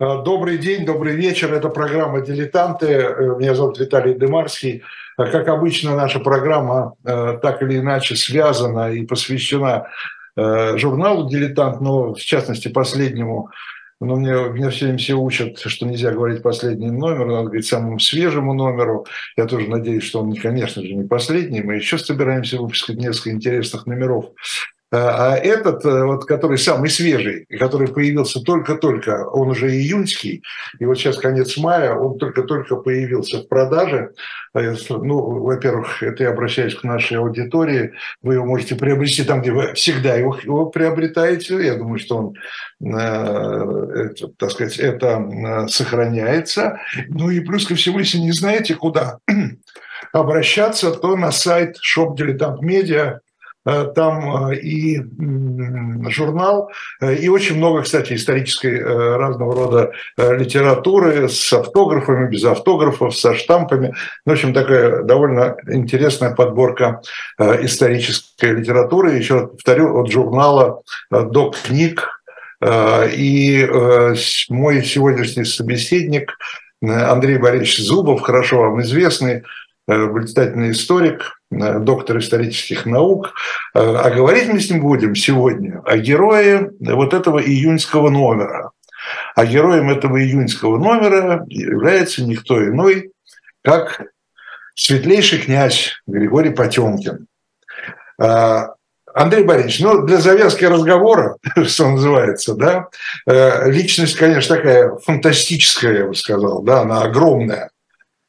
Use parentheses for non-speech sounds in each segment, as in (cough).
Э, добрый день, добрый вечер. Это программа «Дилетанты». Э, меня зовут Виталий Демарский. Э, как обычно, наша программа так или иначе связана и посвящена журналу «Дилетант», но в частности последнему но мне, меня все время все учат, что нельзя говорить последний номер, надо говорить самому свежему номеру. Я тоже надеюсь, что он, конечно же, не последний. Мы еще собираемся выпускать несколько интересных номеров. А, а этот, э, вот, который самый свежий, который появился только-только, он уже июньский, и вот сейчас конец мая, он только-только появился в продаже. Э, ну, во-первых, это я обращаюсь к нашей аудитории, вы его можете приобрести там, где вы всегда его, его приобретаете. Я думаю, что он, э, это, так сказать, это сохраняется. Ну и плюс ко всему, если не знаете, куда (clears throat) обращаться, то на сайт Shop Dilettant Media там э, и журнал, э, и очень много, кстати, исторической разного рода литературы с автографами, без автографов, со штампами. В общем, такая довольно интересная подборка исторической литературы. Еще повторю, от журнала до книг. И мой сегодняшний собеседник Андрей Борисович Зубов, хорошо вам известный, блистательный историк, Э, доктор исторических наук. Э, а говорить мы с ним будем сегодня о герое вот этого июньского номера. А героем этого июньского номера является никто иной, как светлейший князь Григорий Потемкин. Э, Андрей Борисович, ну, для завязки разговора, (laughs) что называется, да, личность, конечно, такая фантастическая, я бы сказал, да, она огромная.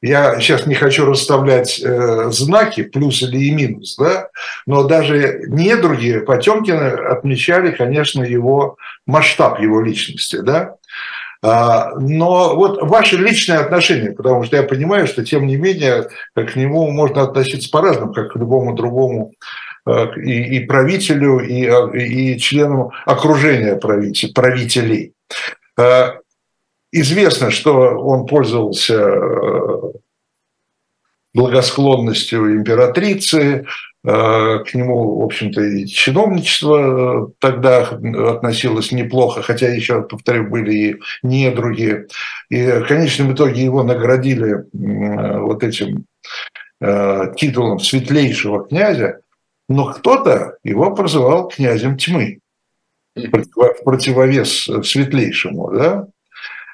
Я сейчас не хочу расставлять э, знаки, плюс или и минус, да, но даже недруги Потемкина отмечали, конечно, его масштаб его личности, да. А, но вот ваше личное отношение, потому что я понимаю, что тем не менее к нему можно относиться по-разному, как к любому другому э, и, и правителю, и, и члену окружения правителей. Известно, что он пользовался э, благосклонностью императрицы, э, к нему, в общем-то, и чиновничество э, тогда относилось неплохо, хотя еще, повторю, были и недруги. И в конечном итоге его наградили вот этим титулом светлейшего князя, но кто-то его прозывал князем тьмы в противовес светлейшему, да?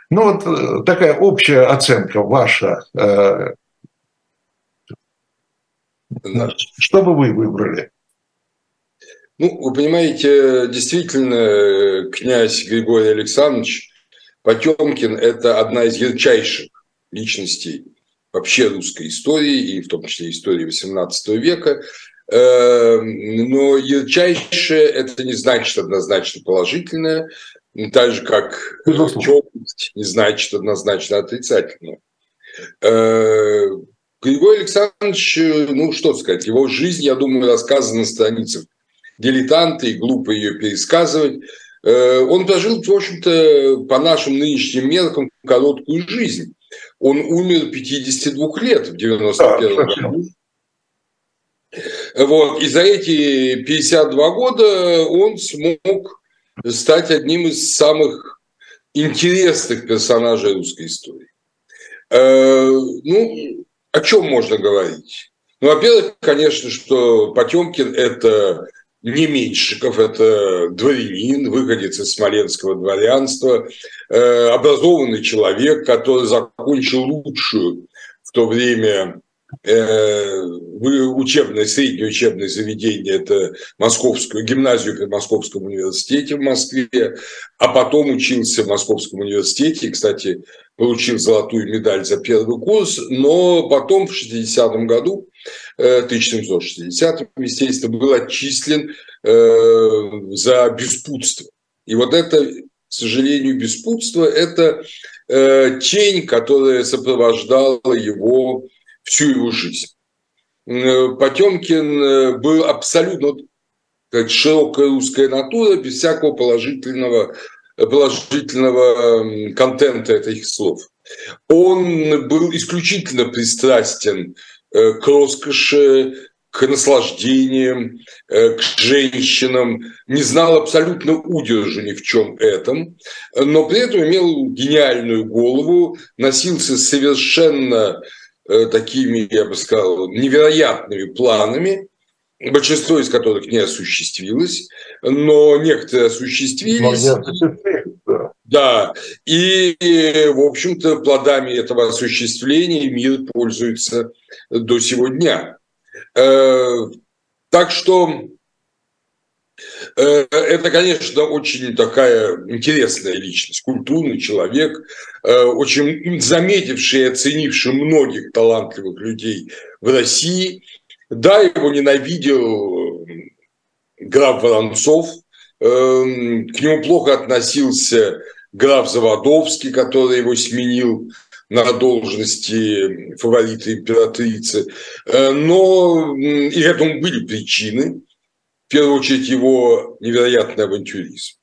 Ну вот э, такая общая оценка ваша. Э, что бы вы выбрали? Ну, вы понимаете, действительно, князь Григорий Александрович Потемкин – это одна из ярчайших личностей вообще русской истории, и в том числе истории XVIII века. Э, но ярчайшее – это не значит однозначно положительное. Ну, так же, как темность не значит однозначно отрицательно. Э, Григорий Александрович, ну что сказать, его жизнь, я думаю, рассказана на страницах дилетанты, и глупо ее пересказывать. Э, он прожил, в общем-то, по нашим нынешним меркам, короткую жизнь. Он умер 52 лет в 91 году. Вот. И за эти 52 года он смог стать одним из самых интересных персонажей русской истории. Э, ну, о чем можно говорить? Ну, во-первых, конечно, что Потемкин – это не Меньшиков, это дворянин, выходец из смоленского дворянства, э, образованный человек, который закончил лучшую в то время учебное, среднее учебное заведение, это Московскую гимназию при Московском университете в Москве, а потом учился в Московском университете, кстати, получил золотую медаль за первый курс, но потом в 60-м году, 1760-м, э, естественно, был отчислен э, за беспутство. И вот это, к сожалению, беспутство – это тень, которая сопровождала его всю его жизнь. Э, Потемкин э, был абсолютно как широкая русская натура, без всякого положительного, положительного контента этих слов. Он был исключительно пристрастен э, к роскоши, к наслаждениям, к женщинам, не знал абсолютно удержу ни в чем этом, но при этом имел гениальную голову, носился совершенно такими, я бы сказал, невероятными планами, большинство из которых не осуществилось, но некоторые осуществились. да. да, и, в общем-то, плодами этого осуществления мир пользуется до сего дня. Э, так что э, это, конечно, очень такая интересная личность, культурный человек, э, очень заметивший и оценивший многих талантливых людей в России. Да, его ненавидел граф Воронцов, к нему плохо относился граф Заводовский, который его сменил на должности фаворита императрицы. Э, но и этому были причины. В первую очередь его невероятный авантюризм.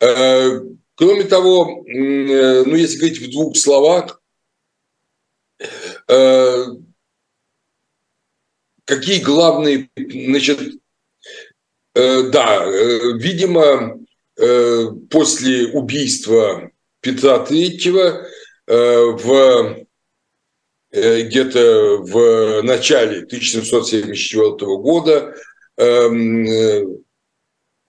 Э, кроме того, э, ну если говорить в двух словах, какие главные, значит, да, видимо, после убийства Петра Третьего Э, в э, где-то в начале 1774 года э,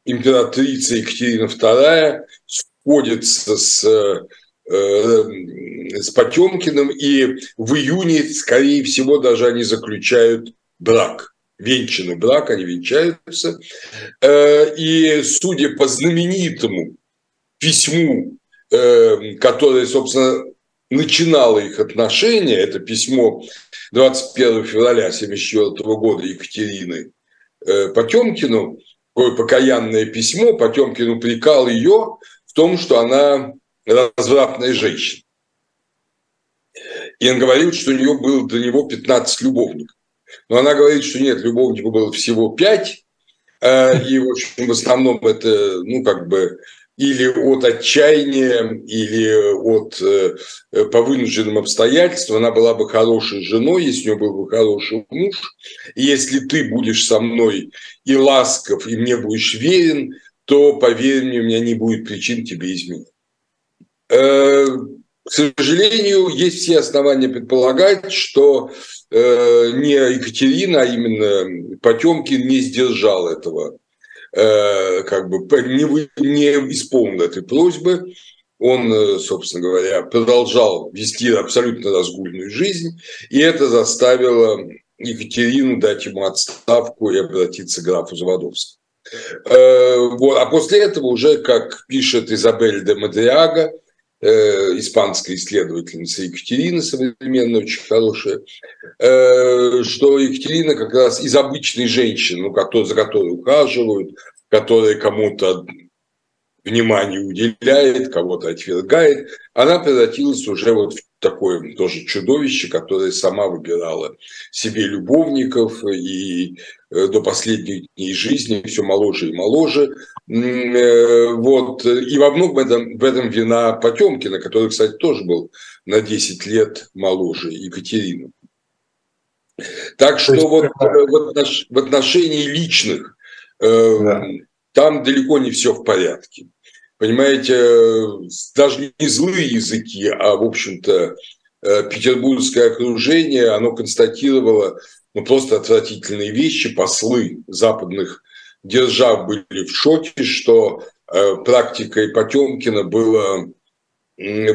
императрица Екатерина II сходится с с Потемкиным, и в июне, скорее всего, даже они заключают брак, венчанный брак, они венчаются. И судя по знаменитому письму, которое, собственно, начинало их отношения, это письмо 21 февраля 1974 года Екатерины э, Потемкину, такое покаянное письмо, Потемкин упрекал ее в том, что она развратная женщина. И он говорил, что у нее было до него 15 любовников. Но она говорит, что нет, любовников было всего 5, э, и, в общем, в основном это, ну, как бы или от отчаяния, или от э, по вынужденным обстоятельствам, она была бы хорошей женой, если у нее был бы хороший муж. И если ты будешь со мной и ласков, и мне будешь верен, то, поверь мне, у меня не будет причин тебе изменить. Э, к сожалению, есть все основания предполагать, что э, не Екатерина, а именно Потемкин не сдержал этого как бы не, не исполнил этой просьбы. Он, э, собственно говоря, продолжал вести абсолютно разгульную жизнь, и это заставило Екатерину дать ему отставку и обратиться к графу Заводовскому. Э. А после этого уже, как пишет Изабель де Мадриага, испанская исследовательница Екатерина, современная, очень хорошая, что Екатерина как раз из обычной женщины, ну, за которой ухаживают, которая кому-то внимание уделяет, кого-то отвергает, она превратилась уже вот в такое тоже чудовище, которое сама выбирала себе любовников и э, до последних дней жизни все моложе и моложе. Э, вот. И во многом этом, в этом вина Потемкина, который, кстати, тоже был на 10 лет моложе Екатерины. Так что есть, вот в отношении личных да. там далеко не все в порядке. Понимаете, даже не злые языки, а, в общем-то, э, петербургское окружение, оно констатировало ну, просто отвратительные вещи. Послы западных держав были в шоке, что э, практикой Потемкина было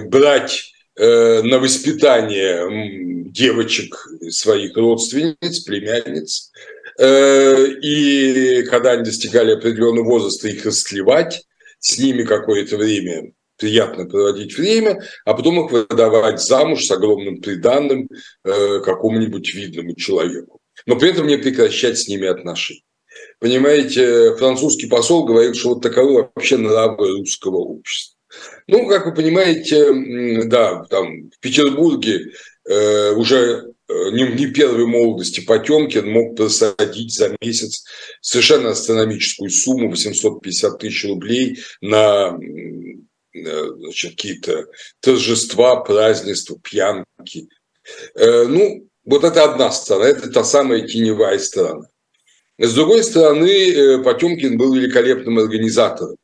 брать э, на воспитание девочек своих родственниц, племянниц, Э, и когда они достигали определенного возраста, их расклевать, с ними какое-то время приятно проводить время, а потом их выдавать замуж с огромным приданным э, какому-нибудь видному человеку. Но при этом не прекращать с ними отношения. Понимаете, французский посол говорил, что вот таковы вообще нравы русского общества. Ну, как вы понимаете, да, там в Петербурге э, уже не, не первой молодости Потемкин мог просадить за месяц совершенно астрономическую сумму 850 тысяч рублей на значит, какие-то торжества, празднества, пьянки. Э, ну, Вот это одна сторона, это та самая теневая сторона. С другой стороны, Потемкин был великолепным организатором.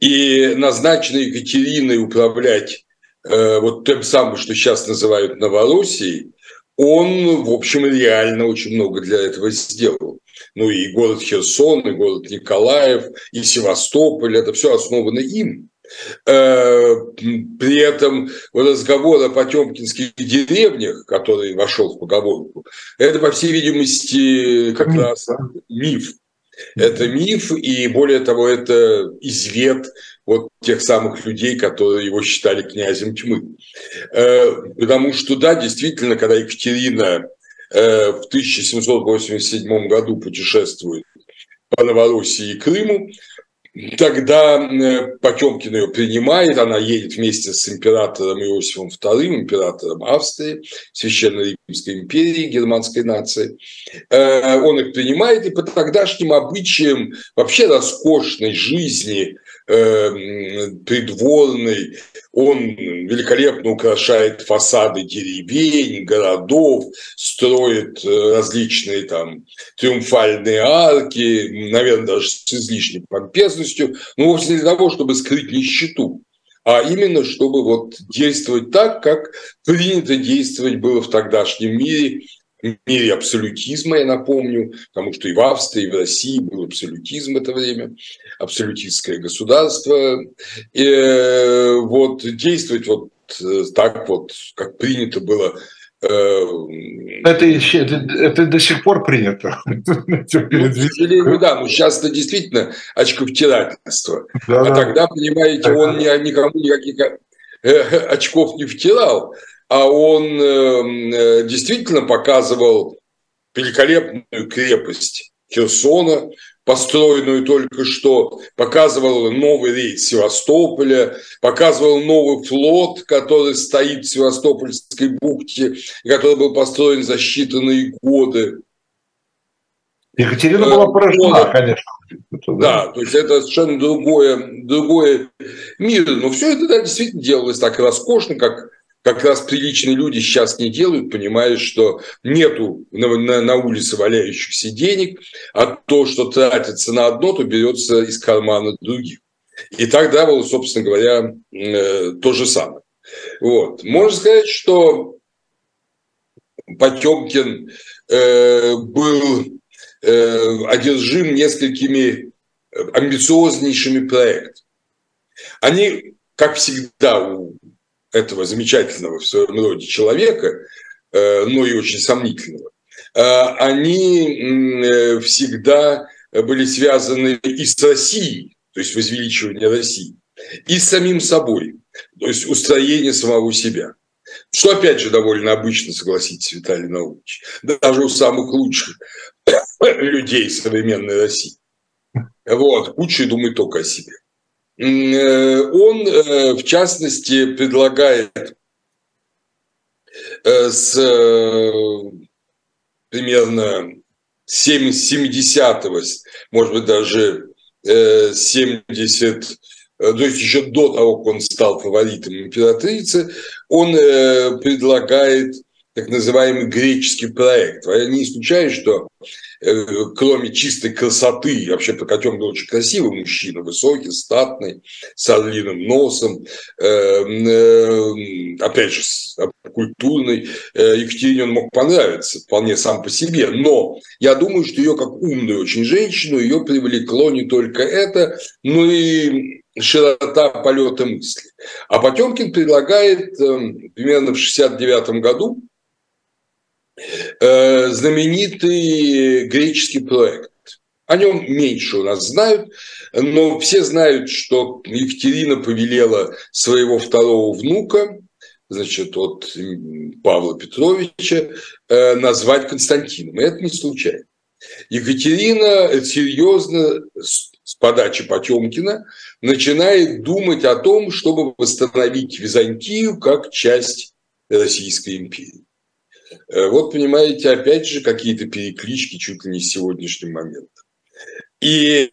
И назначенный Екатериной управлять э, вот тем самым, что сейчас называют Новороссией, он, в общем, реально очень много для этого сделал. Ну и город Херсон, и город Николаев, и Севастополь, это все основано им. Э, при этом разговор о потемкинских деревнях, который вошел в поговорку, это, по всей видимости, как раз миф. Это миф, и более того, это извет вот тех самых людей, которые его считали князем тьмы. Э, потому что, да, действительно, когда Екатерина э, в 1787 году путешествует по Новороссии и Крыму, Тогда э, Потемкин ее принимает, она едет вместе с императором Иосифом II, императором Австрии, Священной Римской империи, германской нации. Э, он их принимает, и по тогдашним обычаям вообще роскошной жизни Эм, придворный, он великолепно украшает фасады деревень, городов, строит э, различные там триумфальные арки, наверное, даже с излишней помпезностью, но вовсе не для того, чтобы скрыть нищету, а именно чтобы вот действовать так, как принято действовать было в тогдашнем мире мире абсолютизма, я напомню, потому что и в Австрии, и в России был абсолютизм в это время, абсолютистское государство. И э, вот действовать вот э, так вот, как принято было э, это, еще, это, это до сих пор принято. Ну, да, но сейчас это действительно очковтирательство. Да, а тогда, понимаете, он никому никаких очков не втирал а он эм, э, действительно показывал великолепную крепость Херсона, построенную только что, показывал новый рейс Севастополя, показывал новый флот, который стоит в Севастопольской бухте, который был построен за считанные годы. Екатерина была поражена, вот. конечно. да. то есть это совершенно другое, другое мир. Но все это да, действительно делалось так роскошно, как как раз приличные люди сейчас не делают, понимая, что нету на, на, на улице валяющихся денег, а то, что тратится на одно, то берется из кармана других. И тогда было, собственно говоря, э, то же самое. Вот. Можно сказать, что Потемкин э, был э, одержим несколькими амбициознейшими проектами. Они, как всегда у этого замечательного в своем роде человека, э, но и очень сомнительного, э, они э, всегда были связаны и с Россией, то есть возвеличивание России, и с самим собой, то есть устроение самого себя. Что, опять же, довольно обычно, согласитесь, Виталий Наумович, даже у самых лучших (coughs) людей современной России. Вот, лучшие думают только о себе. Э, он, э, в частности, предлагает э, с примерно 70-го, может быть, даже 70 то есть еще до того, как он стал фаворитом императрицы, он предлагает так называемый греческий проект. Я не исключаю, что э, кроме чистой красоты, вообще Прокатен был очень красивый мужчина, высокий, статный, с орлиным носом, э, э, опять же, культурный, Екатерине он мог понравиться вполне сам по себе, но я думаю, что ее как умную очень женщину, ее привлекло не только это, но и широта полета мысли. А Потемкин предлагает примерно в 69 году Э, знаменитый греческий проект. О нем меньше у нас знают, но все знают, что Екатерина повелела своего второго внука, значит, от Павла Петровича, э, назвать Константином. И это не случайно. Екатерина серьезно с подачи Потемкина начинает думать о том, чтобы восстановить Византию как часть Российской империи. Э, вот, понимаете, опять же, какие-то переклички чуть ли не с сегодняшним моментом. И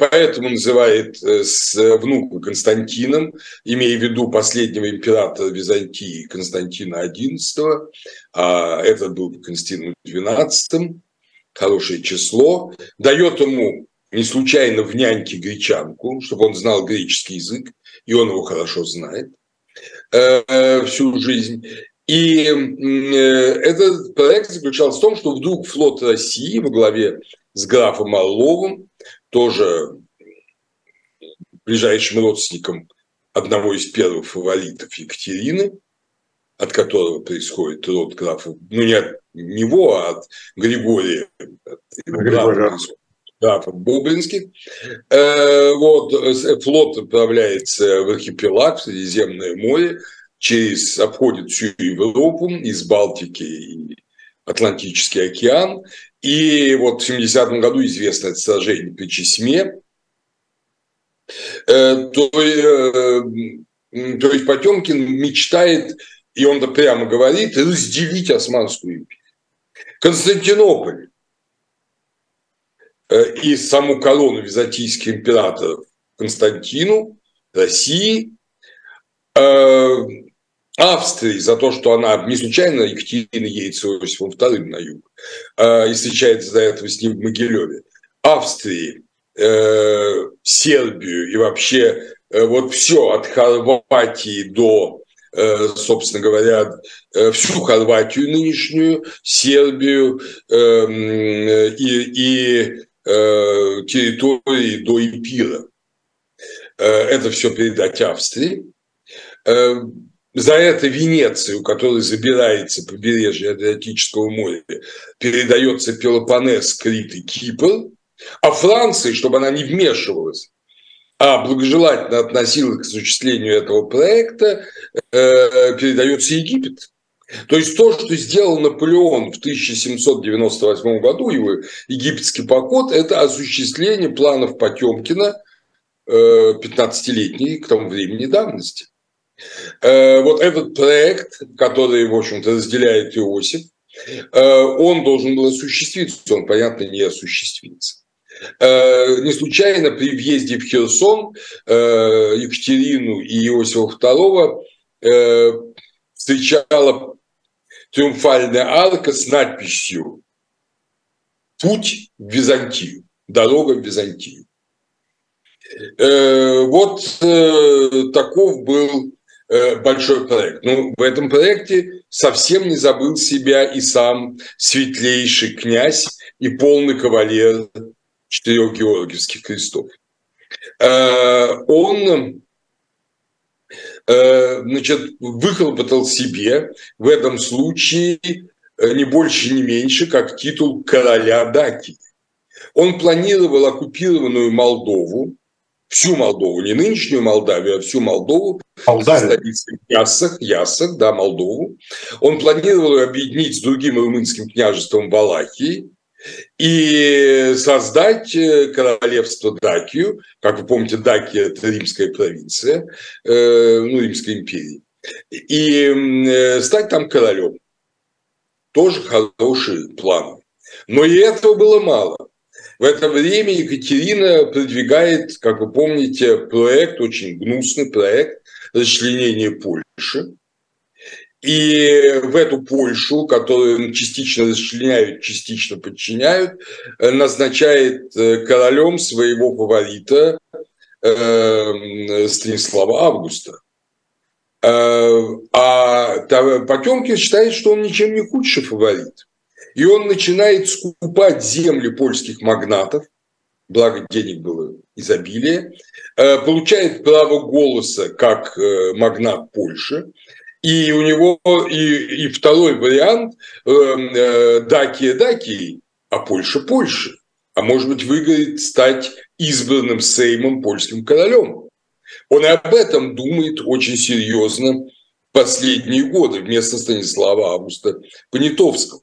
поэтому называет э, с внука Константином, имея в виду последнего императора Византии Константина XI, а этот был Константин XII, хорошее число, дает ему не случайно в няньке гречанку, чтобы он знал греческий язык, и он его хорошо знает э, всю жизнь. И этот проект заключался в том, что вдруг флот России во главе с графом Орловым, тоже ближайшим родственником одного из первых фаворитов Екатерины, от которого происходит род графа, ну не от него, а от Григория, от его графа, графа Бублинских. Э, вот, флот отправляется в архипелаг, в Средиземное море, через, обходит всю Европу, из Балтики и Атлантический океан, и вот в 70-м году известно это сражение при Чесме. Э, то, э, то есть Потемкин мечтает, и он -то прямо говорит, разделить Османскую империю. Константинополь э, и саму корону византийских императоров Константину, России, Австрии за то, что она не случайно Екатерина Иосифом II на юг э, и встречается до этого с ним в Могилеве. Австрии, э, Сербию и вообще э, вот все от Хорватии до, э, собственно говоря, э, всю Хорватию нынешнюю, Сербию э, и, и э, территории до Ипира. Э, это все передать Австрии. За это Венецию, которая забирается побережье Адриатического моря, передается Пелопонес, Крит и Кипр, а Франции, чтобы она не вмешивалась, а благожелательно относилась к осуществлению этого проекта, э, передается Египет. То есть то, что сделал Наполеон в 1798 году, его египетский поход, это осуществление планов Потемкина, 15-летней э, к тому времени давности. Э, вот этот проект, который, в общем-то, разделяет Иосиф, э, он должен был осуществиться, он, понятно, не осуществится. Э, не случайно при въезде в Херсон Екатерину и Иосифа II встречала триумфальная арка с надписью «Путь в Византию», «Дорога в Византию». Вот таков был большой проект. Ну, в этом проекте совсем не забыл себя и сам светлейший князь и полный кавалер четырех георгиевских крестов. Э, он э, значит, выхлопотал себе в этом случае не больше, не меньше, как титул короля Даки. Он планировал оккупированную Молдову, всю Молдову, не нынешнюю Молдавию, а всю Молдову, столицей Ясах, Ясах, да, Молдову. Он планировал ее объединить с другим румынским княжеством Валахии и создать э, королевство Дакию. Как вы помните, Дакия – это римская провинция, э, ну, Римской империи. И э, стать там королем. Тоже хороший план. Но и этого было мало. В это время Екатерина продвигает, как вы помните, проект, очень гнусный проект расчленения Польши. И в эту Польшу, которую частично расчленяют, частично подчиняют, назначает э, королем своего фаворита э, Станислава Августа. Э, а Потемкин считает, что он ничем не худший фаворит. И он начинает скупать земли польских магнатов, благо денег было изобилие, э, получает право голоса как э, магнат Польши, и у него и, и второй вариант э, Дакия Дакии, а Польша Польша. А может быть, выгорит стать избранным Сеймом польским королем. Он и об этом думает очень серьезно последние годы вместо Станислава Августа Понятовского.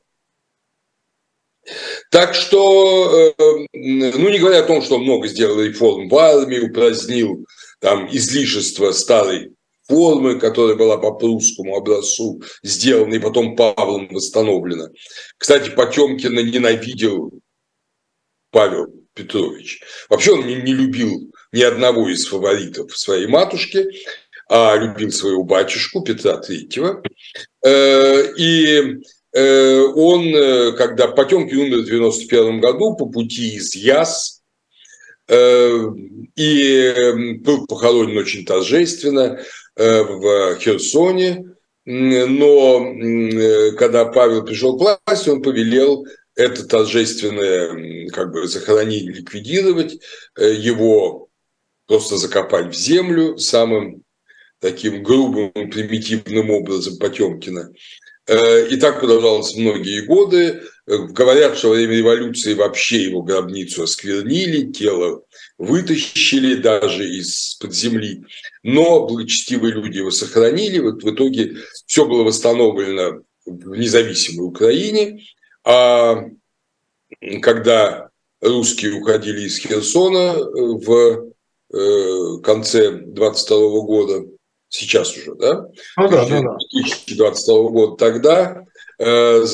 Так что, э, ну не говоря о том, что много сделал реформ в армии, упразднил там излишество старой формы, которая была по прусскому образцу сделана и потом Павлом восстановлена. Кстати, Потемкина ненавидел Павел Петрович. Вообще он не, не любил ни одного из фаворитов своей матушки, а любил своего батюшку Петра Третьего. Э, и он, когда Потемкин умер в 91 году по пути из Яс, и был похоронен очень торжественно в Херсоне, но когда Павел пришел к власти, он повелел это торжественное как бы захоронение ликвидировать, э, его просто закопать в землю самым таким грубым, примитивным образом Потемкина. Э, и так продолжалось многие годы. Э, говорят, что во время революции вообще его гробницу осквернили, тело вытащили даже из-под земли. Но благочестивые люди его сохранили. Вот в итоге все было восстановлено в независимой Украине. А когда русские уходили из Херсона э, в конце 22 года, сейчас уже, да? Ну, да, да, да. 2022 года, тогда э,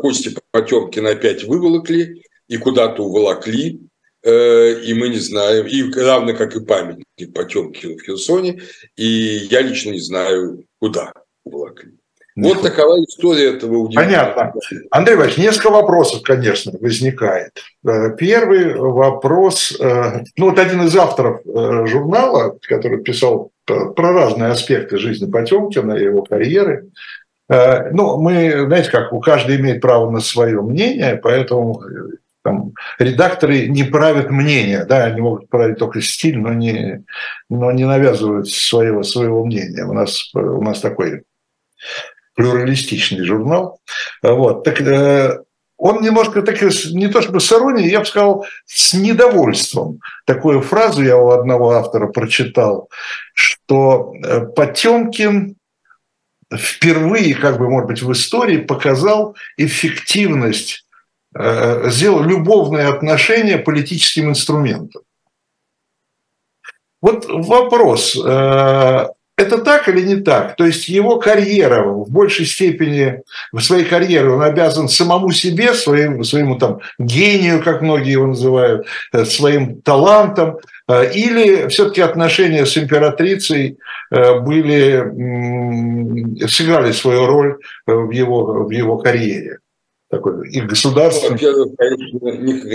Кости Потемкина опять выволокли и куда-то уволокли, и мы не знаем, и равно как и памятник Потемкину в Херсоне, и я лично не знаю, куда уволокли. Вот такова история этого удивительного. Понятно. Андрей Иванович, несколько вопросов, конечно, возникает. Э, первый вопрос, э, ну вот один из авторов э, журнала, который писал про разные аспекты жизни Потемкина и его карьеры, ну, мы, знаете, как у каждого имеет право на свое мнение, поэтому там, редакторы не правят мнение, да, они могут править только стиль, но не, но не навязывают своего, своего мнения. У нас, у нас такой плюралистичный журнал. Вот. Так, э, он немножко так, не то чтобы с иронией, я бы сказал, с недовольством. Такую фразу я у одного автора прочитал, что э, Потемкин впервые, как бы, может быть, в истории показал эффективность, э, сделал любовные отношения политическим инструментом. Вот вопрос, это так или не так? То есть его карьера в большей степени, в своей карьере он обязан самому себе, своим, своему там гению, как многие его называют, э, своим талантом, э, или все-таки отношения с императрицей э, были, сыграли свою роль в его, в его карьере? Такой, и государство. Ну, во-первых, конечно,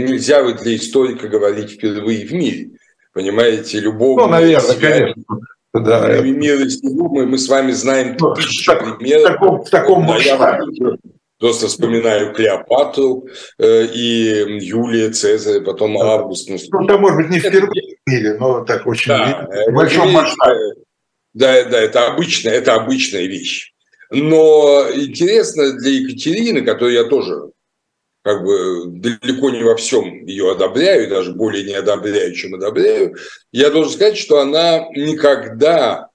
нельзя для историка говорить впервые в мире. Понимаете, любого... Ну, наверное, конечно. Да. Мир мы, мы с вами знаем ну, тысячи примеров. В таком, в таком масштабе. Просто вспоминаю Клеопатру э, и Юлия Цезаря, потом да. Август. Ну, ну, там, может быть, не впервые в мире, но так очень да, в большом масштабе. Да, да, это обычная, это обычная вещь. Но интересно для Екатерины, которую я тоже как бы далеко не во всем ее одобряю, даже более не одобряю, чем одобряю, я должен сказать, что она никогда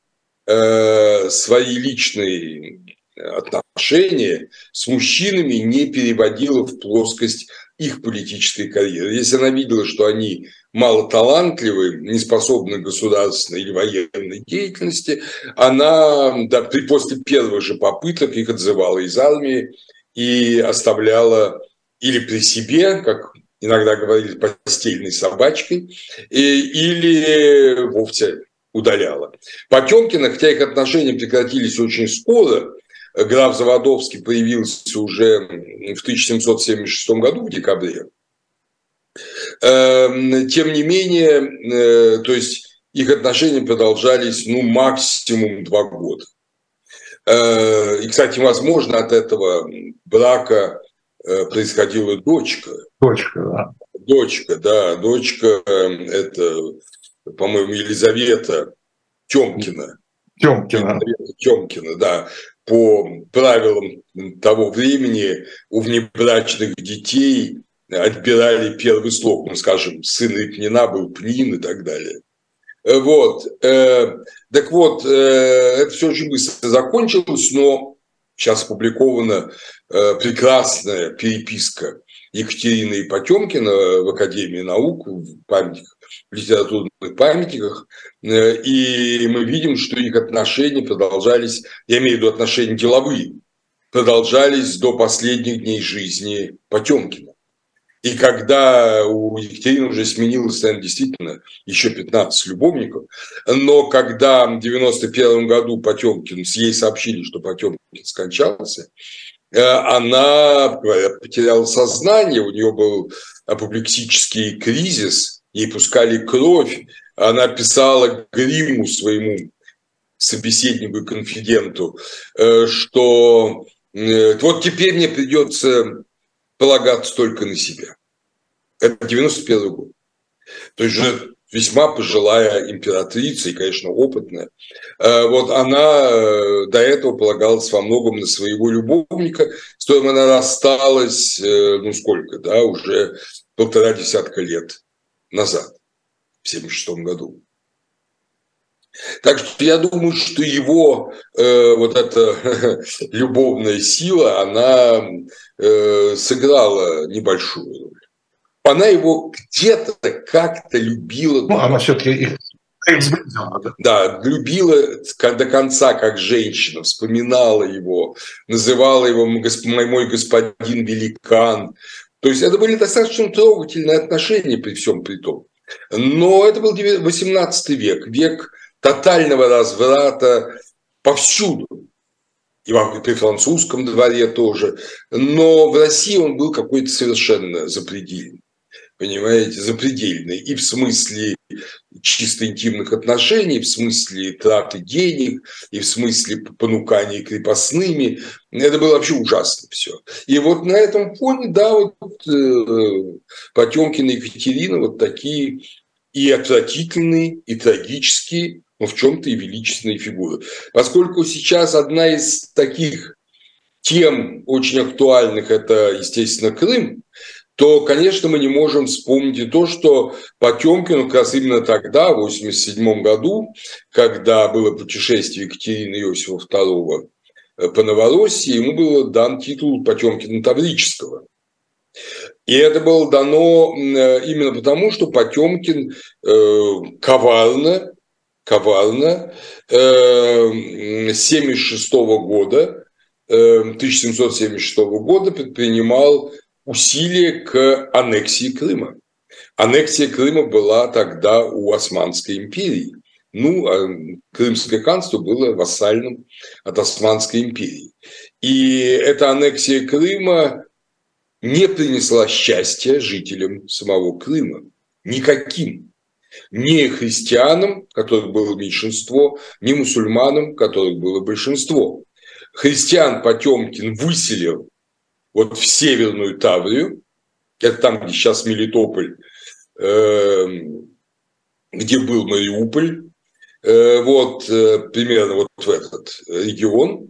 э, свои личные отношения с мужчинами не переводила в плоскость их политической карьеры. Если она видела, что они мало талантливы, не способны к государственной или военной деятельности, она да, после первых же попыток их отзывала из армии и оставляла или при себе, как иногда говорили, постельной собачкой, или вовсе удаляла. Потемкина, хотя их отношения прекратились очень скоро, граф Заводовский появился уже в 1776 году, в декабре, эм, тем не менее, э, то есть их отношения продолжались ну, максимум два года. Э, и, кстати, возможно, от этого брака происходила дочка. Дочка, да. Дочка, да. Дочка эм, – это, по-моему, Елизавета Тёмкина. Тёмкина. Тёмкина, да. По правилам того времени у внебрачных детей отбирали первый слог, ну, скажем, сын Репнина был Пнин и так далее. Э, вот. Э, так вот, это все очень быстро закончилось, но сейчас опубликовано Э, прекрасная переписка Екатерины и Потемкина в Академии наук, в памятниках, в литературных памятниках, э, и мы видим, что их отношения продолжались, я имею в виду отношения деловые, продолжались до последних дней жизни Потемкина. И когда у Екатерины уже сменилось, наверное, действительно еще 15 любовников, но когда в 91 году Потемкин, ей сообщили, что Потемкин скончался, э, она потеряла сознание, у нее был апоплексический кризис, ей пускали кровь, она писала гриму своему собеседнику и конфиденту, э, что э, вот теперь мне придется полагаться только на себя. Это 91 год. То есть же весьма пожилая императрица и, конечно, опытная. Э, вот она э, до этого полагалась во многом на своего любовника, с которым она рассталась, э, ну сколько, да, уже полтора десятка лет назад, в 76 году. Так что я думаю, что его э, вот эта (laughs) любовная сила, она э, сыграла небольшую роль. Она его где-то как-то любила. Ну, она все-таки их да? да, любила до конца как женщина, вспоминала его, называла его мой господин великан. То есть это были достаточно трогательные отношения при всем при том. Но это был 18 век, век тотального разврата повсюду. И при французском дворе тоже. Но в России он был какой-то совершенно запредельный. Понимаете, запредельный. И в смысле чисто интимных отношений, в смысле траты денег, и в смысле понукания крепостными. Это было вообще ужасно все. И вот на этом фоне, да, вот э, Потемкин и Екатерина вот такие и отвратительные, и трагические, но в чем-то и величественные фигуры. Поскольку сейчас одна из таких тем очень актуальных – это, естественно, Крым, то, конечно, мы не можем вспомнить и то, что Потемкину как раз именно тогда, в 1987 году, когда было путешествие Екатерины Иосифа II по Новороссии, ему был дан титул Потемкина Таврического. И это было дано именно потому, что Потемкин э, коварно коварно. 1976 э, года, 1776 э, года предпринимал усилия к аннексии Крыма. Аннексия Крыма была тогда у Османской империи. Ну, а Крымское ханство было вассальным от Османской империи. И эта аннексия Крыма не принесла счастья жителям самого Крыма. Никаким ни христианам, которых было меньшинство, ни мусульманам, которых было большинство. Христиан Потемкин выселил вот в Северную Таврию, это там, где сейчас Мелитополь, эм, где был Мариуполь, э, вот э, примерно вот в этот регион.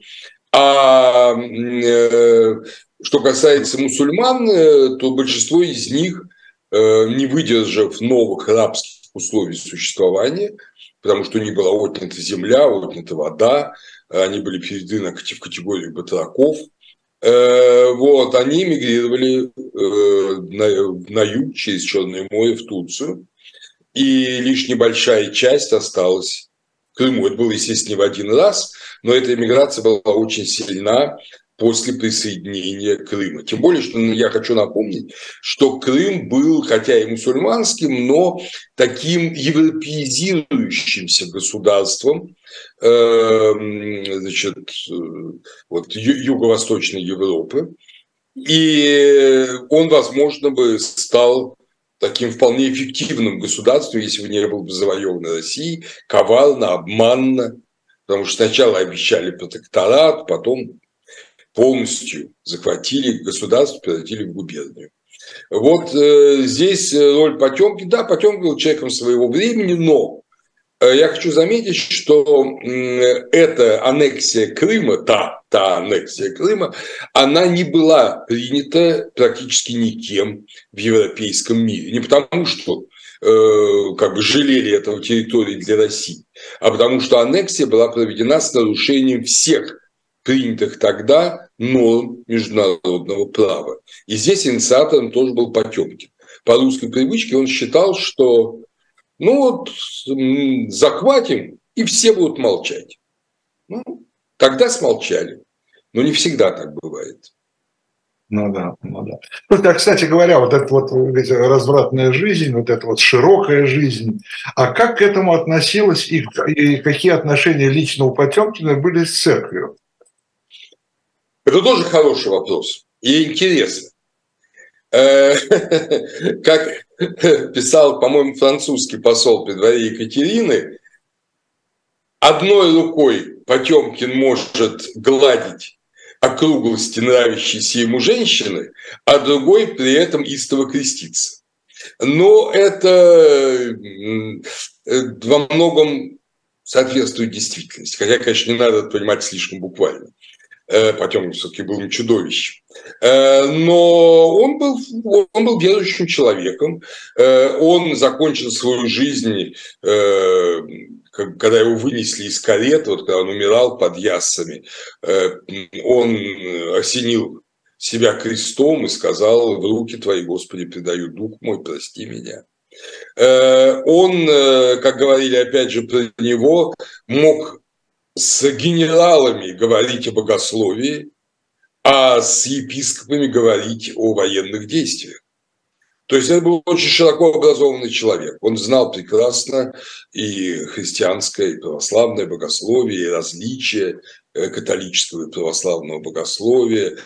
А э, что касается мусульман, то большинство из них, не выдержав новых рабских условий существования, потому что у них была отнята земля, отнята вода, они были переведены в категорию батраков. Э, вот, они мигрировали э, на, на юг через Черное море в Турцию, и лишь небольшая часть осталась в Крыму. Это было, естественно, не в один раз, но эта миграция была очень сильна, после присоединения Крыма. Тем более, что ну, я хочу напомнить, что Крым был, хотя и мусульманским, но таким европеизирующимся государством, эм, значит, э, вот, юго-восточной Европы. И он, возможно, бы стал таким вполне эффективным государством, если бы не был бы завоеван Россией, коварно, обманно, потому что сначала обещали протекторат, потом полностью захватили государство, превратили в губернию. Вот э, здесь роль Потемкина, да, Потемкин был человеком своего времени, но э, я хочу заметить, что э, эта аннексия Крыма, та, та аннексия Крыма, она не была принята практически никем в европейском мире. Не потому, что э, как бы жалели этого территории для России, а потому что аннексия была проведена с нарушением всех принятых тогда норм международного права. И здесь инициатором тоже был Потемкин. По русской привычке он считал, что ну вот захватим, и все будут молчать. Ну, тогда смолчали. Но не всегда так бывает. Ну да, ну да. Ну, да, кстати говоря, вот эта вот видите, развратная жизнь, вот эта вот широкая жизнь, а как к этому относилась и, и какие отношения лично у Потемкина были с церковью? Это тоже хороший вопрос и интересно. Э, (laughs) как писал, по-моему, французский посол при дворе Екатерины, одной рукой Потемкин может гладить округлости нравящейся ему женщины, а другой при этом истово креститься. Но это во многом соответствует действительности. Хотя, конечно, не надо это понимать слишком буквально. Э, Потемкин все-таки был не чудовищем. Э, но он был, он был верующим человеком. Э, он закончил свою жизнь когда его вынесли из кареты, вот когда он умирал под яссами, э, он осенил себя крестом и сказал, в руки твои, Господи, предаю дух мой, прости меня. Он, как говорили опять же про него, мог с генералами говорить о богословии, а с епископами говорить о военных действиях. То есть это был очень широко образованный человек. Он знал прекрасно и христианское, и православное богословие, и различия э, католического и православного богословия.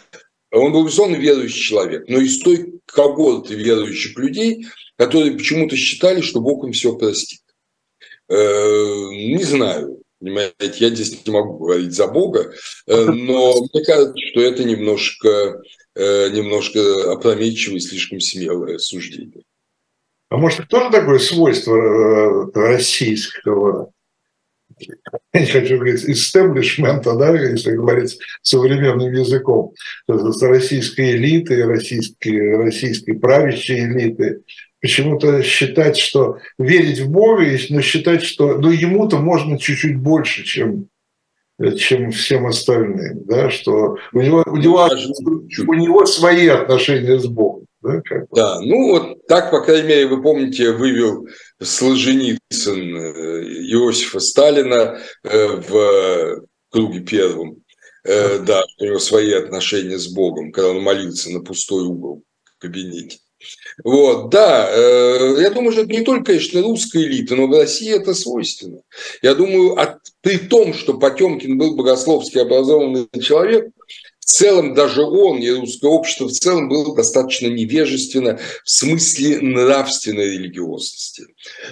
Он был, безусловно, верующий человек, но из той когорты верующих людей, которые почему-то считали, что Бог им все простит. Э, не знаю, понимаете, я здесь не могу говорить за Бога, э, но мне кажется, что это немножко Э, немножко опрометчивое, слишком смелое суждение. А может, это тоже такое свойство э, российского, я не хочу говорить, истеблишмента, да, если говорить современным языком, российской элиты, российской, российской правящей элиты, почему-то считать, что верить в Бога, но считать, что ну, ему-то можно чуть-чуть больше, чем чем всем остальным, да, что у него, у него, у него свои отношения с Богом. Да, да, ну вот так, по крайней мере, вы помните, вывел Солженицын э, Иосифа Сталина э, в круге первом. Э, да, у него свои отношения с Богом, когда он молился на пустой угол в кабинете. Вот, да, э, я думаю, что это не только, конечно, русская элита, но в России это свойственно. Я думаю, от, при том, что Потемкин был богословски образованный человек, в целом даже он и русское общество в целом было достаточно невежественно в смысле нравственной религиозности.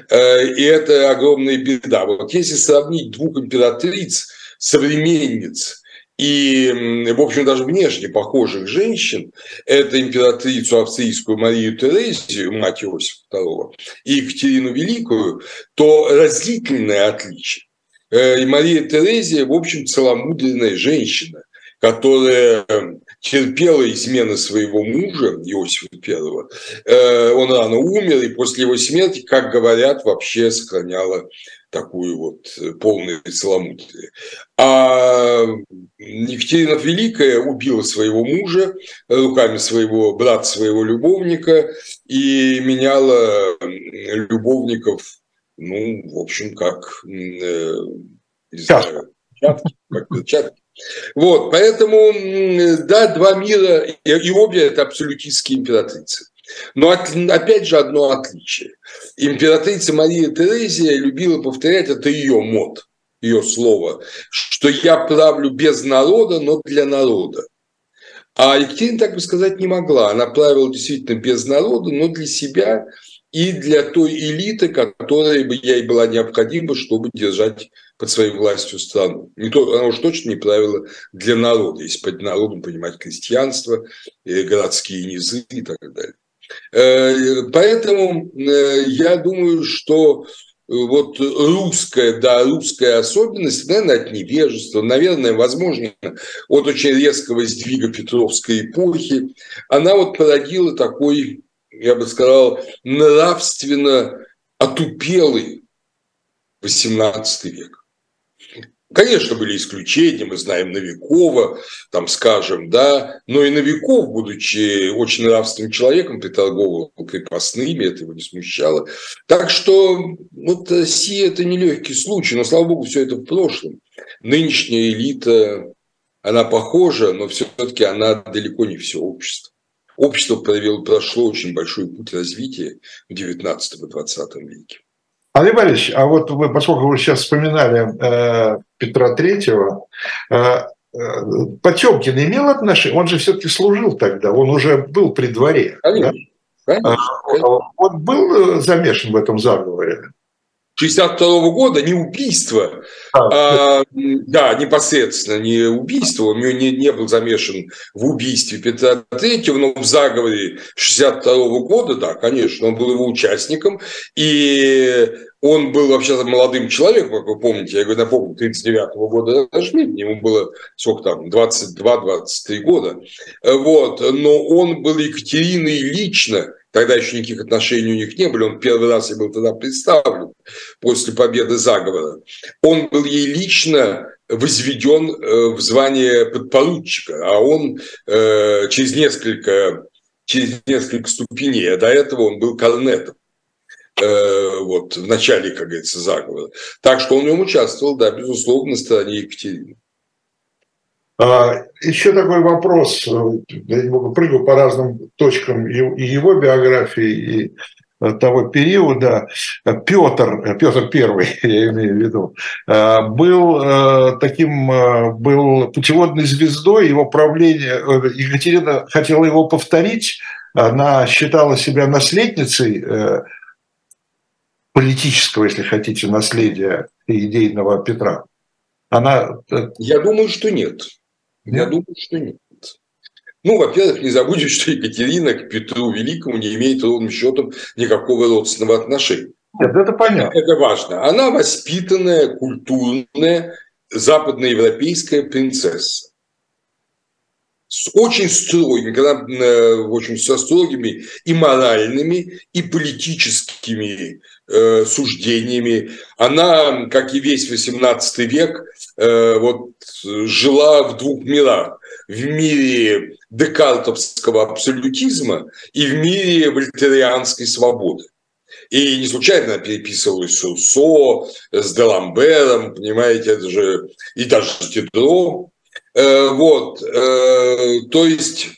Э, и это огромная беда. Вот если сравнить двух императриц, современниц, и, в общем, даже внешне похожих женщин, это императрицу австрийскую Марию Терезию, мать Иосифа II, и Екатерину Великую, то разительное отличие. Э, и Мария Терезия, в общем, целомудренная женщина, которая терпела измены своего мужа, Иосифа I. Э, он рано умер, и после его смерти, как говорят, вообще сохраняла такую вот э, полную целомудрие. А Екатерина Великая убила своего мужа руками своего брата, своего любовника и меняла любовников, ну, в общем, как, э, не знаю, перчатки, как перчатки. Вот, поэтому, да, два мира, и обе это абсолютистские императрицы. Но опять же одно отличие. Императрица Мария Терезия любила повторять, это ее мод, ее слово, что я правлю без народа, но для народа. А Екатерина так бы сказать не могла. Она правила действительно без народа, но для себя и для той элиты, которая бы ей была необходима, чтобы держать под своей властью страну. Не то, она уж точно не правила для народа, если под народом понимать крестьянство, городские низы и так далее. Э, поэтому э, я думаю, что э, вот русская, да, русская особенность, наверное, от невежества, наверное, возможно, от очень резкого сдвига Петровской эпохи, она вот породила такой, я бы сказал, нравственно отупелый XVIII век. Конечно, были исключения, мы знаем Новикова, там, скажем, да, но и Новиков, будучи очень нравственным человеком, приторговывал крепостными, это его не смущало. Так что вот Россия – это нелегкий случай, но, слава богу, все это в прошлом. Нынешняя элита, она похожа, но все-таки она далеко не все общество. Общество провело, прошло очень большой путь развития в 19 и 20 веке. Андрей Борисович, а вот вы, поскольку вы сейчас вспоминали э, Петра Третьего, э, э, Потемкин имел отношение? Он же все-таки служил тогда, он уже был при дворе. Конечно. Да? Конечно. А, он был замешан в этом заговоре? 62 года не убийство, а, да, непосредственно не убийство, он не, не был замешан в убийстве Петра Третьего, но в заговоре 62 года, да, конечно, он был его участником, и он был вообще молодым человеком, как вы помните, я говорю, напомню, 39 -го года рождения, ему было сколько там, 22-23 года, вот, но он был Екатериной лично, Тогда еще никаких отношений у них не были. Он первый раз и был тогда представлен после победы заговора. Он был ей лично возведен э, в звание подпоручика, а он э, через несколько через несколько ступеней, а до этого он был корнетом э, вот, в начале, как говорится, заговора. Так что он в нем участвовал, да, безусловно, на стороне Екатерины. А, еще такой вопрос, я немного прыгаю по разным точкам и его биографии, и того периода, Петр, Петр Первый, (laughs) я имею в виду, э, был э, таким, был путеводной звездой, его правление, Екатерина хотела его повторить, она считала себя наследницей политического, если хотите, наследия идейного Петра. Она... Я думаю, что нет. Я думаю, что нет. Ну, во-первых, не забудем, что Екатерина к Петру Великому не имеет ровным счетом никакого родственного отношения. Нет, это понятно. Это важно. Она воспитанная, культурная, западноевропейская принцесса. С очень строгими, когда, э, очень со строгими и моральными, и политическими э, суждениями. Она, как и весь XVIII век, э, вот, жила в двух мирах. В мире декартовского абсолютизма и в мире вольтерианской свободы. И не случайно она переписывалась с Руссо, с Деламбером, понимаете, это же, и даже с. Э, вот, э, то есть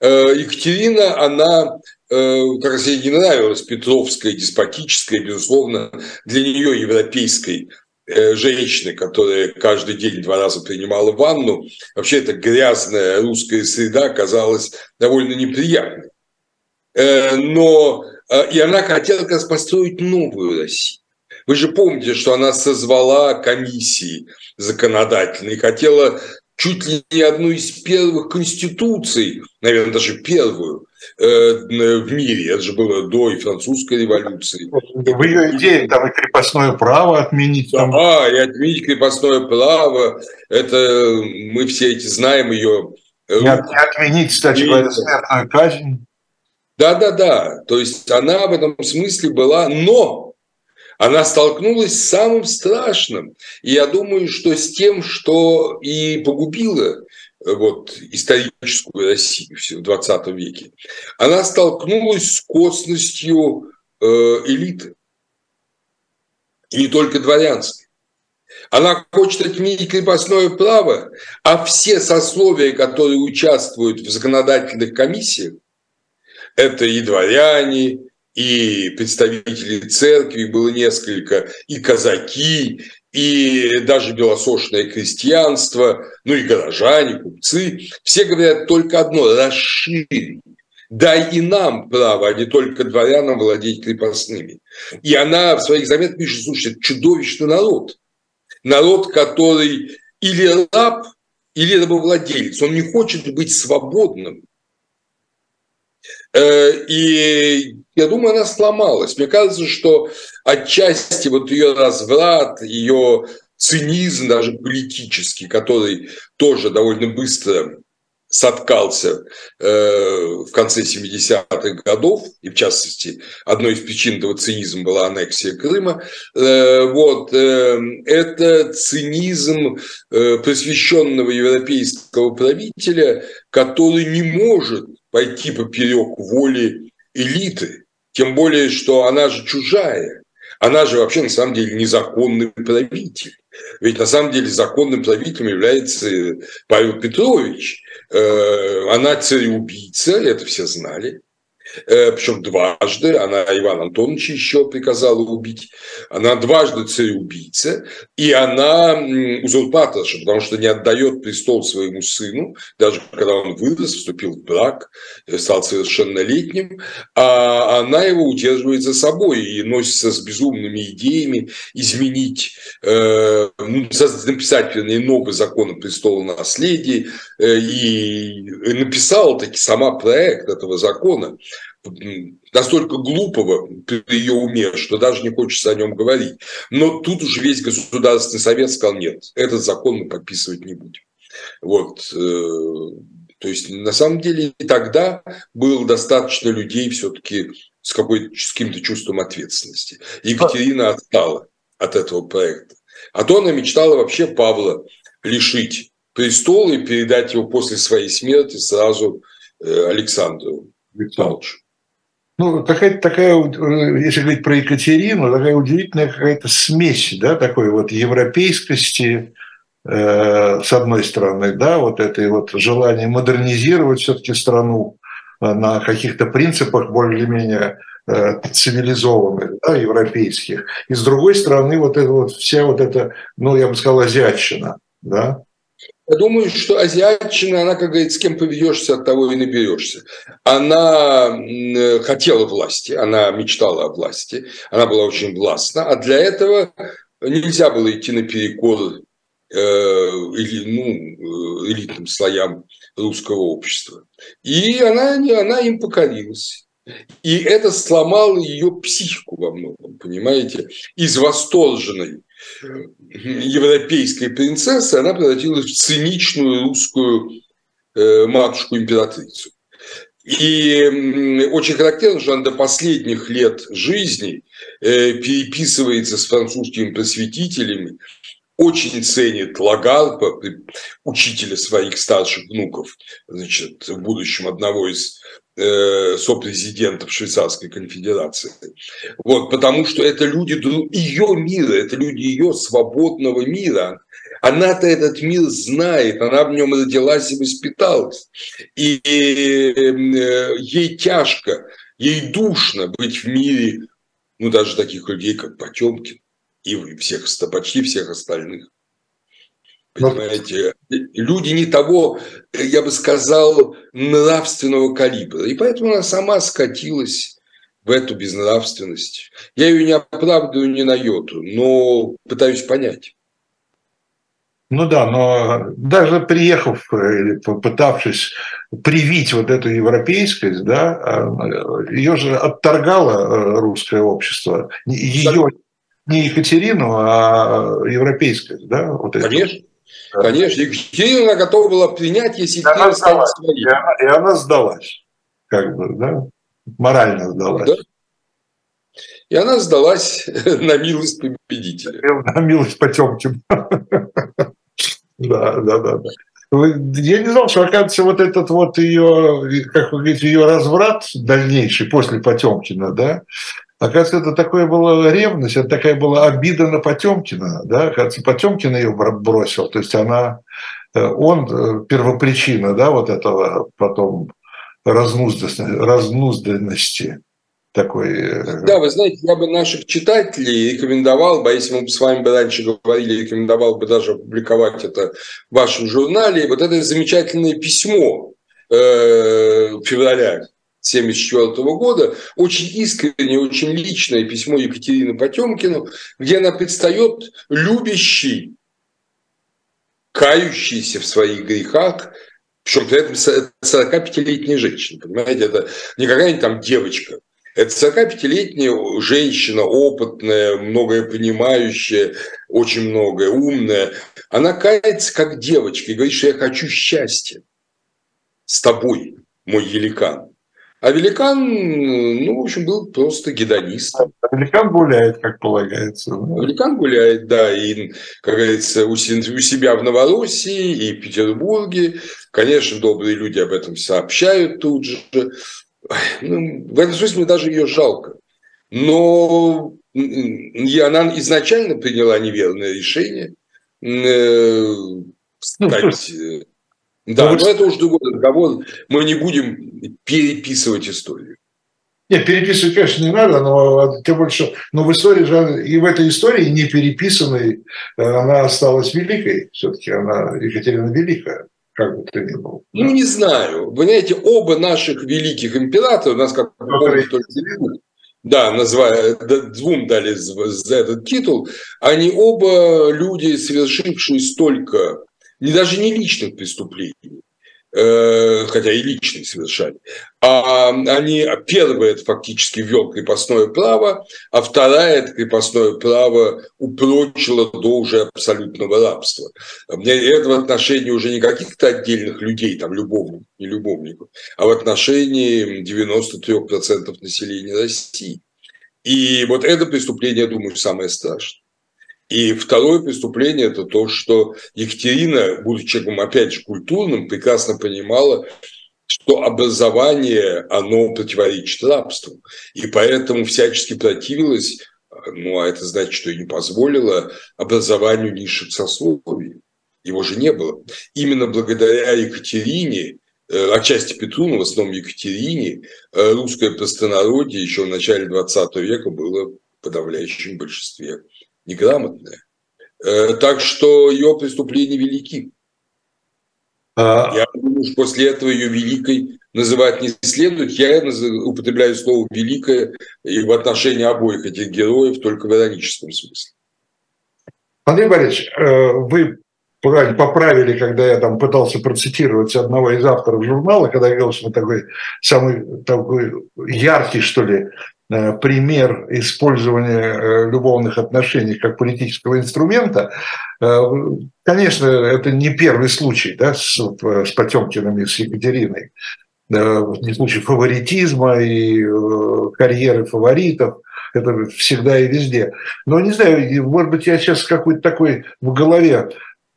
э, Екатерина, она как раз ей не нравилась Петровская, деспотическая, безусловно, для нее европейской женщины, которая каждый день два раза принимала ванну, вообще эта грязная русская среда казалась довольно неприятной. Но и она хотела как раз построить новую Россию. Вы же помните, что она созвала комиссии законодательные, хотела чуть ли не одну из первых конституций, наверное, даже первую э, в мире. Это же было до и французской революции. В ее идее там и крепостное право отменить. Да, там... и отменить крепостное право. Это мы все эти знаем ее. Не, не отменить, кстати говоря, смертную казнь. Да, да, да. То есть она в этом смысле была, но она столкнулась с самым страшным. И я думаю, что с тем, что и погубило э, вот, историческую Россию в 20 веке, она столкнулась с косностью э, элиты. И не только дворянской. Она хочет отменить крепостное право, а все сословия, которые участвуют в законодательных комиссиях, это и дворяне, и представители церкви, было несколько, и казаки, и даже белосошное крестьянство, ну и горожане, купцы. Все говорят только одно – расшири. Дай и нам право, а не только дворянам владеть крепостными. И она в своих заметках пишет, слушайте, чудовищный народ. Народ, который или раб, или рабовладелец. Он не хочет быть свободным. Э, и я думаю, она сломалась. Мне кажется, что отчасти вот ее разврат, ее цинизм даже политический, который тоже довольно быстро соткался э, в конце 70-х годов, и в частности, одной из причин этого цинизма была аннексия Крыма, э, вот, э, это цинизм э, просвещенного европейского правителя, который не может пойти поперек воли элиты, тем более, что она же чужая. Она же вообще на самом деле незаконный правитель. Ведь на самом деле законным правителем является Павел Петрович. Э, она цареубийца, это все знали. Э, причем дважды, она Иван Антонович еще приказала убить, она дважды цареубийца, и она узурпаторша, потому что не отдает престол своему сыну, даже когда он вырос, вступил в брак, э, стал совершеннолетним, а она его удерживает за собой и носится с безумными идеями изменить, э, ну, написать, вернее, новый закон о престолонаследии, и написала таки сама проект этого закона, настолько глупого при ее уме, что даже не хочется о нем говорить. Но тут уже весь Государственный Совет сказал, нет, этот закон мы подписывать не будем. Вот. Э, то есть, на самом деле, и тогда было достаточно людей все-таки с, какой, с каким-то чувством ответственности. Екатерина отстала от этого проекта. А то она мечтала вообще Павла лишить престола и передать его после своей смерти сразу э, Александру Павловичу. Ну, какая-то такая, э, если говорить про Екатерину, такая удивительная какая-то смесь, да, такой вот европейскости, э, с одной стороны, да, вот этой вот желание модернизировать все-таки страну э, на каких-то принципах более-менее э, цивилизованных, да, европейских. И с другой стороны, вот это вот вся вот эта, ну, я бы сказал, азиатчина, да, я думаю, что азиатчина, она, как говорится, с кем поведешься, от того и наберешься. Она хотела власти, она мечтала о власти, она была очень властна, а для этого нельзя было идти наперекор э, или, ну, э, элитным слоям русского общества. И она, она им покорилась. И это сломало ее психику во многом, понимаете? Из восторженной европейской принцессы она превратилась в циничную русскую э, матушку-императрицу. И очень характерно, что она до последних лет жизни э, переписывается с французскими просветителями, очень ценит Лагарпа, учителя своих старших внуков, значит, в будущем одного из э, сопрезидентов Швейцарской конфедерации. Вот, потому что это люди ее мира, это люди ее свободного мира. Она-то этот мир знает, она в нем родилась и воспиталась. И э, ей тяжко, ей душно быть в мире, ну, даже таких людей, как Потемкин и всех, почти всех остальных. Понимаете, люди не того, я бы сказал, нравственного калибра. И поэтому она сама скатилась в эту безнравственность. Я ее не оправдываю ни на йоту, но пытаюсь понять. Ну да, но даже приехав или попытавшись привить вот эту европейскость, да, а, ее же отторгало э, русское общество. Ее, не Екатерину, а европейскость, да? Вот Конечно. Это. Конечно, Екатерина готова была принять, если Екатерина станет своей. И она, и она сдалась, как бы, да, морально сдалась. Да? И она сдалась (laughs) на милость победителя. На милость Потемкин. Да, да, да, да. Я не знал, что, оказывается, вот этот вот ее, как вы говорите, ее разврат дальнейший после Потемкина, да, Оказывается, это такое была ревность, это такая была обида на Потемкина. Да? Оказывается, Потемкин ее бросил. То есть она, э, он э, первопричина да, вот этого потом разнузданности, такой. Э, да, вы знаете, я бы наших читателей рекомендовал бы, если мы с вами бы раньше говорили, рекомендовал бы даже опубликовать это в вашем журнале, вот это замечательное письмо февраля 1974 года, очень искреннее, очень личное письмо Екатерины Потемкину, где она предстает любящей, кающейся в своих грехах, причем при этом 45-летняя женщина, понимаете, это не какая-нибудь там девочка, это 45-летняя женщина, опытная, многое понимающая, очень многое, умная. Она кается как девочка и говорит, что я хочу счастья с тобой, мой великан. А великан, ну, в общем, был просто гедонистом. А великан гуляет, как полагается. Да? Великан гуляет, да, и, как говорится, у себя в Новороссии и в Петербурге. Конечно, добрые люди об этом сообщают тут же. Ну, в этом смысле мне даже ее жалко. Но и она изначально приняла неверное решение – э, стать... Да, но это уже другой разговор. Мы не будем переписывать историю. Нет, переписывать, конечно, не надо, но тем больше, но в истории же, и в этой истории не переписанной, э, она осталась великой. Все-таки она Екатерина Великая, как бы то ни было. Ну, не знаю. Вы знаете, оба наших великих императора, у нас как помните, только да, называя, двум дали за этот титул, они оба люди, совершившие столько, не даже не личных преступлений, Э, хотя и личный совершали. А они, первое это фактически ввел крепостное право, а вторая это крепостное право упрочило до уже абсолютного рабства. Это в отношении уже не каких-то отдельных людей, там, любовников, не любовников, а в отношении 93% населения России. И вот это преступление, я думаю, самое страшное. И второе преступление – это то, что Екатерина, будучи человеком, опять же, культурным, прекрасно понимала, что образование, оно противоречит рабству. И поэтому всячески противилась, ну, а это значит, что и не позволила образованию низших сословий. Его же не было. Именно благодаря Екатерине, э, отчасти Петру, но в основном Екатерине, э, русское простонародье еще в начале 20 века было в подавляющем большинстве неграмотная. Э, так что ее преступления велики. А... Я думаю, что после этого ее великой называть не следует. Я употребляю слово «великое» и в отношении обоих этих героев только в ироническом смысле. Андрей Борисович, э, вы поправили, когда я там пытался процитировать одного из авторов журнала, когда я говорил, что такой самый такой яркий, что ли, пример использования э, любовных отношений как политического инструмента, э, конечно, это не первый случай да, с, с Потемкиным и с Екатериной. Не случай фаворитизма и карьеры фаворитов, это всегда и везде. Но не знаю, может быть, я сейчас какой-то такой в голове Э,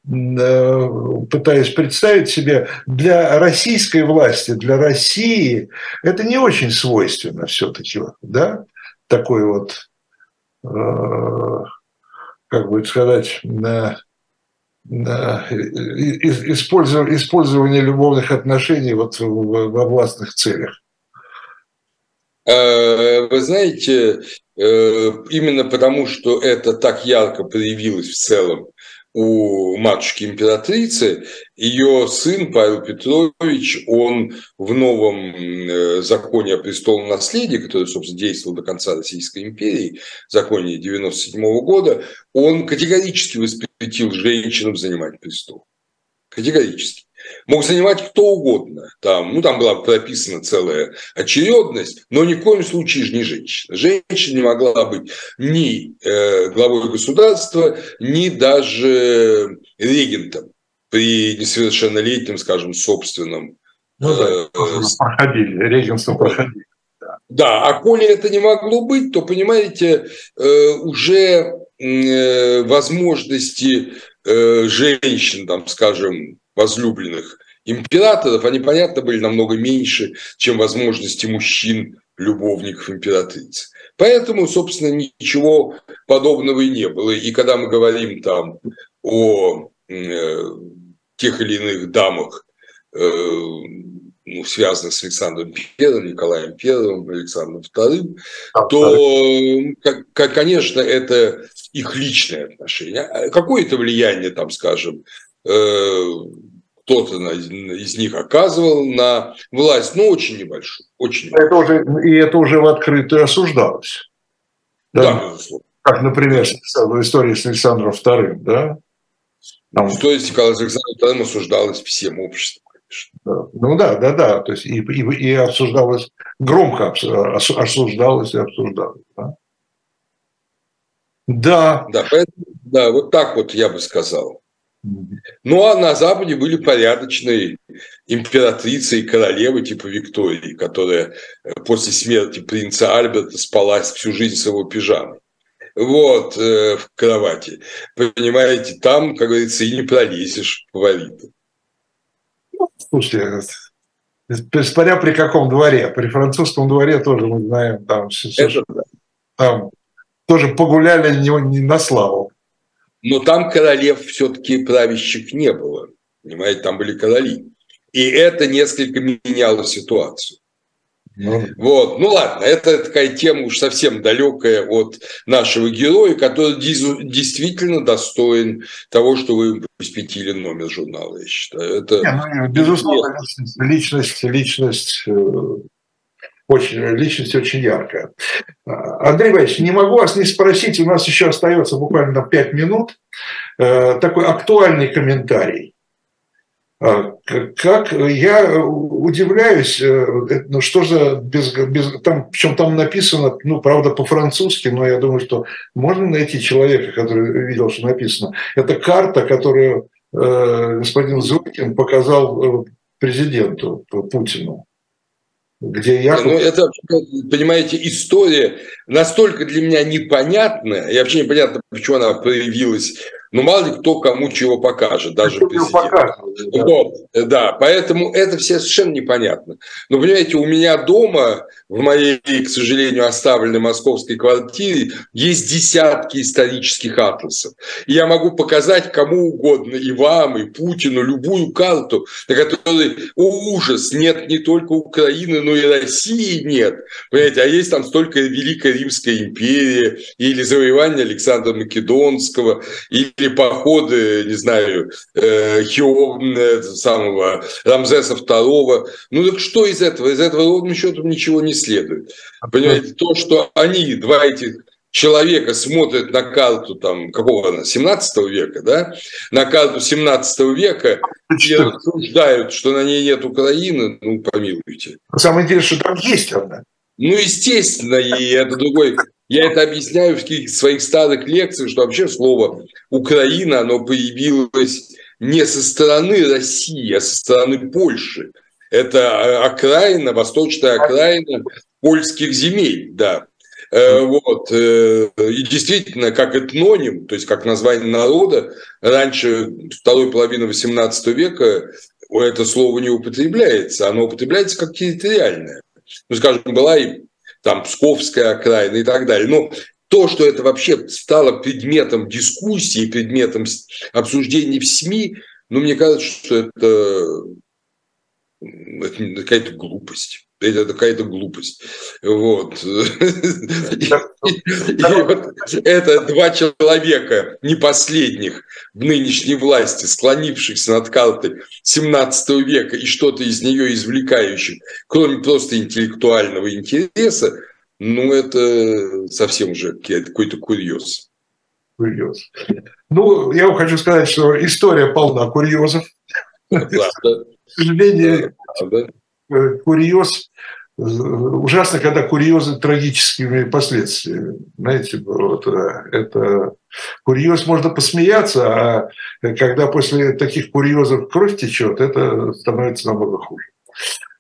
пытаюсь представить себе, для российской власти, для России это не очень свойственно все-таки, да, такой вот, э, как бы сказать, использование, использование любовных отношений вот во властных целях. Э, вы знаете, именно потому, что это так ярко проявилось в целом у матушки императрицы, ее сын Павел Петрович, он в новом э, законе о престолном наследии, который, собственно, действовал до конца Российской империи, законе 97 года, он категорически воспретил женщинам занимать престол. Категорически мог занимать кто угодно. Там, ну, там была прописана целая очередность, но ни в коем случае же не женщина. Женщина не могла быть ни э, главой государства, ни даже регентом при несовершеннолетнем, скажем, собственном. Ну да, э, проходили, регентство проходили. Да, а коли это не могло быть, то, понимаете, э, уже возможности женщин, там, скажем, возлюбленных императоров, они, понятно, были намного меньше, чем возможности мужчин, любовников императрицы. Поэтому, собственно, ничего подобного и не было. И когда мы говорим там о э, тех или иных дамах, э, ну, связанных с Александром I, Николаем I, Александром II, то, конечно, это их личное отношение. А какое это влияние, там, скажем, Э, кто-то из них оказывал на власть, но очень небольшую. Очень это уже, и это уже в открытую осуждалось. Да, да безусловно. Как, например, в истории с Александром II, да? Там... История с Николаем Александром II осуждалась всем обществом. Да. Ну да, да, да. То есть и, и, и обсуждалось, громко осуждалось и обсуждалось. Да, да. Да, поэтому, да, вот так вот я бы сказал. Ну, а на Западе были порядочные императрицы и королевы типа Виктории, которая э, после смерти принца Альберта спалась всю жизнь с его пижамой. Вот, э, в кровати. Понимаете, там, как говорится, и не пролезешь фаворита. Ну, слушайте, смотря при каком дворе. При французском дворе тоже мы знаем, там, Это, да. там тоже погуляли не, не на славу. Но там королев все-таки правящих не было. Понимаете, там были короли. И это несколько меняло ситуацию. Ну, вот, ну ладно, это такая тема уж совсем далекая от нашего героя, который действительно достоин того, что вы посвятили номер журнала, я считаю. Это Не, ну, безусловно, личность, личность, личность э, очень, личность очень яркая. Андрей Иванович, не могу вас не спросить, у нас еще остается буквально 5 минут, э, такой актуальный комментарий. А, как я удивляюсь, э, ну что за без, без там, причем там написано, ну правда по-французски, но я думаю, что можно найти человека, который видел, что написано. Это карта, которую э, господин Зуркин показал э, президенту Путину где я... Ну, это, понимаете, история настолько для меня непонятная, и вообще непонятно, почему она проявилась ну, мало ли кто кому чего покажет, даже президент. да. Вот, да, поэтому это все совершенно непонятно. Но, понимаете, у меня дома, в моей, к сожалению, оставленной московской квартире, есть десятки исторических атласов. И я могу показать кому угодно, и вам, и Путину, любую карту, на которой, о, ужас, нет не только Украины, но и России нет. Понимаете, а есть там столько Великая Римская империя, или завоевание Александра Македонского, или походы, не знаю, э, Хио, э, самого Рамзеса II. Ну так что из этого? Из этого ровным счетом ничего не следует. Понимаете, то, что они, два этих человека смотрят на карту там какого она, 17 века, да, на карту 17 века и рассуждают, что на ней нет Украины, ну, помилуйте. Самое интересное, что там есть она. Ну, естественно, и это другой я это объясняю в каких своих старых лекциях, что вообще слово «Украина», оно появилось не со стороны России, а со стороны Польши. Это окраина, восточная окраина польских земель, да. Э, вот. Э, и действительно, как этноним, то есть как название народа, раньше второй половины XVIII века это слово не употребляется, оно употребляется как территориальное. Ну, скажем, была и там Псковская окраина и так далее. Но то, что это вообще стало предметом дискуссии, предметом обсуждений в СМИ, ну, мне кажется, что это, это какая-то глупость. Это какая-то глупость. Вот. это два человека, не последних в нынешней власти, склонившихся над картой 17 века и что-то из нее извлекающих, кроме просто интеллектуального интереса, ну, это совсем уже какой-то курьез. Курьез. Ну, я вам хочу сказать, что история полна курьезов. Правда. К сожалению, Правда. Э, курьез ужасно, когда курьезы трагическими последствиями. Знаете, вот, э, это курьез можно посмеяться, а когда после таких курьезов кровь течет, это становится намного хуже.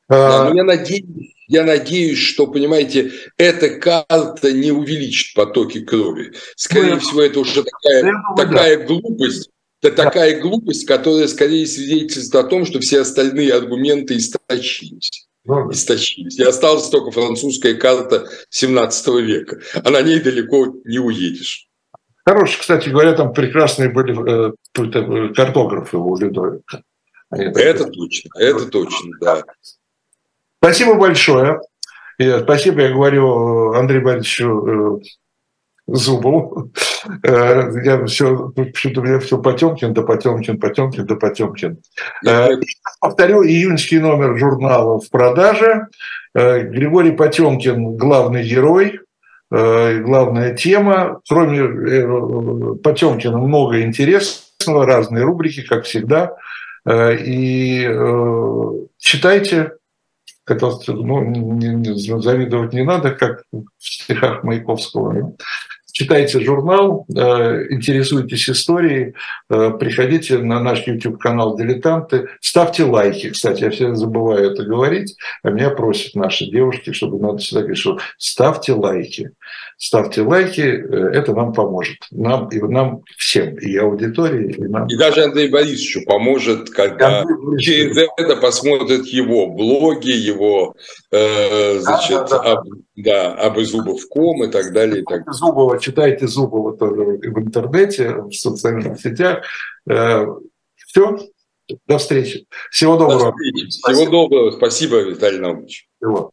Да, но я надеюсь, я надеюсь, что, понимаете, эта карта не увеличит потоки крови. Скорее ну, всего, это уже такая, думаю, такая да. глупость, это такая глупость, которая скорее свидетельствует о том, что все остальные аргументы истощились истощились. И осталась только французская карта 17 века. А на ней далеко не уедешь. Хорошие, кстати говоря, там прекрасные были э, картографы у Людовика. Это точно, это точно, да. Спасибо большое. Спасибо, я говорю Андрею Борисовичу э, Зубову. Э, я все, почему-то у меня все Потемкин, да Потемкин, Потемкин, да Потемкин. Э, повторю, июньский номер журнала в продаже. Э, Григорий Потемкин – главный герой, главная тема. Кроме Потемкина много интересного, разные рубрики, как всегда. И читайте, это, ну, завидовать не надо, как в стихах Маяковского читайте журнал, э, интересуйтесь историей, э, приходите на наш YouTube-канал «Дилетанты», ставьте лайки. Кстати, я всегда забываю это говорить, а меня просят наши девушки, чтобы надо всегда говорить, что ставьте лайки. Ставьте лайки, э, это нам поможет. Нам, и нам всем, и аудитории, и нам. И даже Андрей Борисовичу поможет, когда через это посмотрят его блоги, его, э, значит, да, да, да Да, об Зубов.ком и так далее. И так. Зубова, читайте Зубова тоже в интернете, в социальных сетях. Э, Все, до встречи. Всего доброго. Всего доброго. Спасибо, Виталий Наумович. Всего.